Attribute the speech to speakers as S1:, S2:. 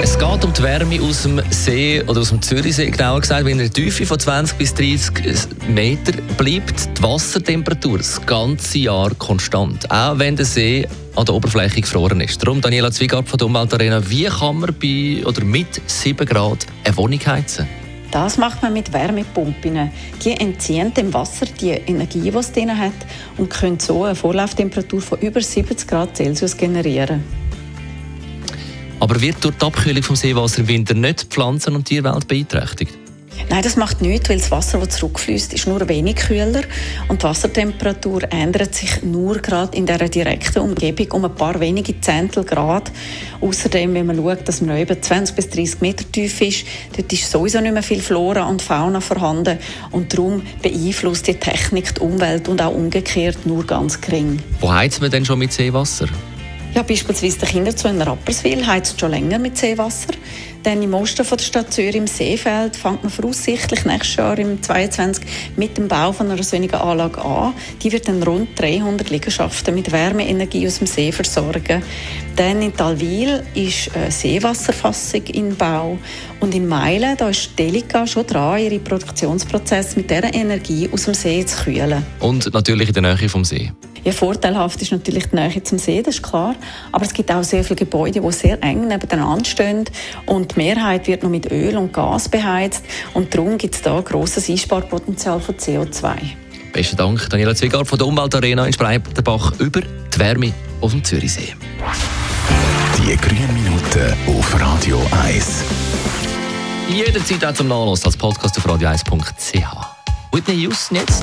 S1: es geht um die Wärme aus dem See oder aus dem Zürichsee, genauer gesagt, wenn in einer Tiefe von 20 bis 30 Meter bleibt die Wassertemperatur das ganze Jahr konstant, auch wenn der See an der Oberfläche gefroren ist. Darum, Daniela Zwiegart von der Umweltarena, wie kann man bei oder mit 7 Grad eine Wohnung heizen?
S2: Das macht man mit Wärmepumpen. Die entziehen dem Wasser die Energie, die es drin hat und können so eine Vorlauftemperatur von über 70 Grad Celsius generieren.
S1: Aber wird durch die Abkühlung vom Seewasser im Winter nicht die Pflanzen- und Tierwelt beeinträchtigt?
S2: Nein, das macht nichts, weil das Wasser, das zurückfließt, ist nur wenig kühler und die Wassertemperatur ändert sich nur gerade in der direkten Umgebung um ein paar wenige Zehntel Grad. Außerdem, wenn man schaut, dass man über 20 bis 30 Meter tief ist, dort ist sowieso nicht mehr viel Flora und Fauna vorhanden und darum beeinflusst die Technik die Umwelt und auch umgekehrt nur ganz gering.
S1: Wo heizt man denn schon mit Seewasser?
S2: Ja, beispielsweise der Kinderzoo in Rapperswil heizt schon länger mit Seewasser. Dann im Osten von der Stadt Zürich im Seefeld fängt man voraussichtlich nächstes Jahr im 22 mit dem Bau von einer solchen Anlage an. Die wird dann rund 300 Liegenschaften mit Wärmeenergie aus dem See versorgen. Dann in Talwil ist eine Seewasserfassung in Bau. Und in Meilen, da ist Delica schon dran, ihre Produktionsprozesse mit dieser Energie aus dem See zu kühlen.
S1: Und natürlich in der Nähe vom See.
S2: Ja, vorteilhaft ist natürlich die Nähe zum See, das ist klar. Aber es gibt auch sehr viele Gebäude, die sehr eng nebeneinander stehen. Und die Mehrheit wird noch mit Öl und Gas beheizt. Und darum gibt es da grosses Einsparpotenzial von CO2.
S1: Besten Dank, Daniela Zwiegart von der Umweltarena in Spreitenbach über die Wärme auf dem Zürichsee.
S3: Die grünen Minuten auf Radio 1.
S1: Jederzeit auch zum Nachlassen als Podcast auf radio1.ch. Whitney Houston jetzt.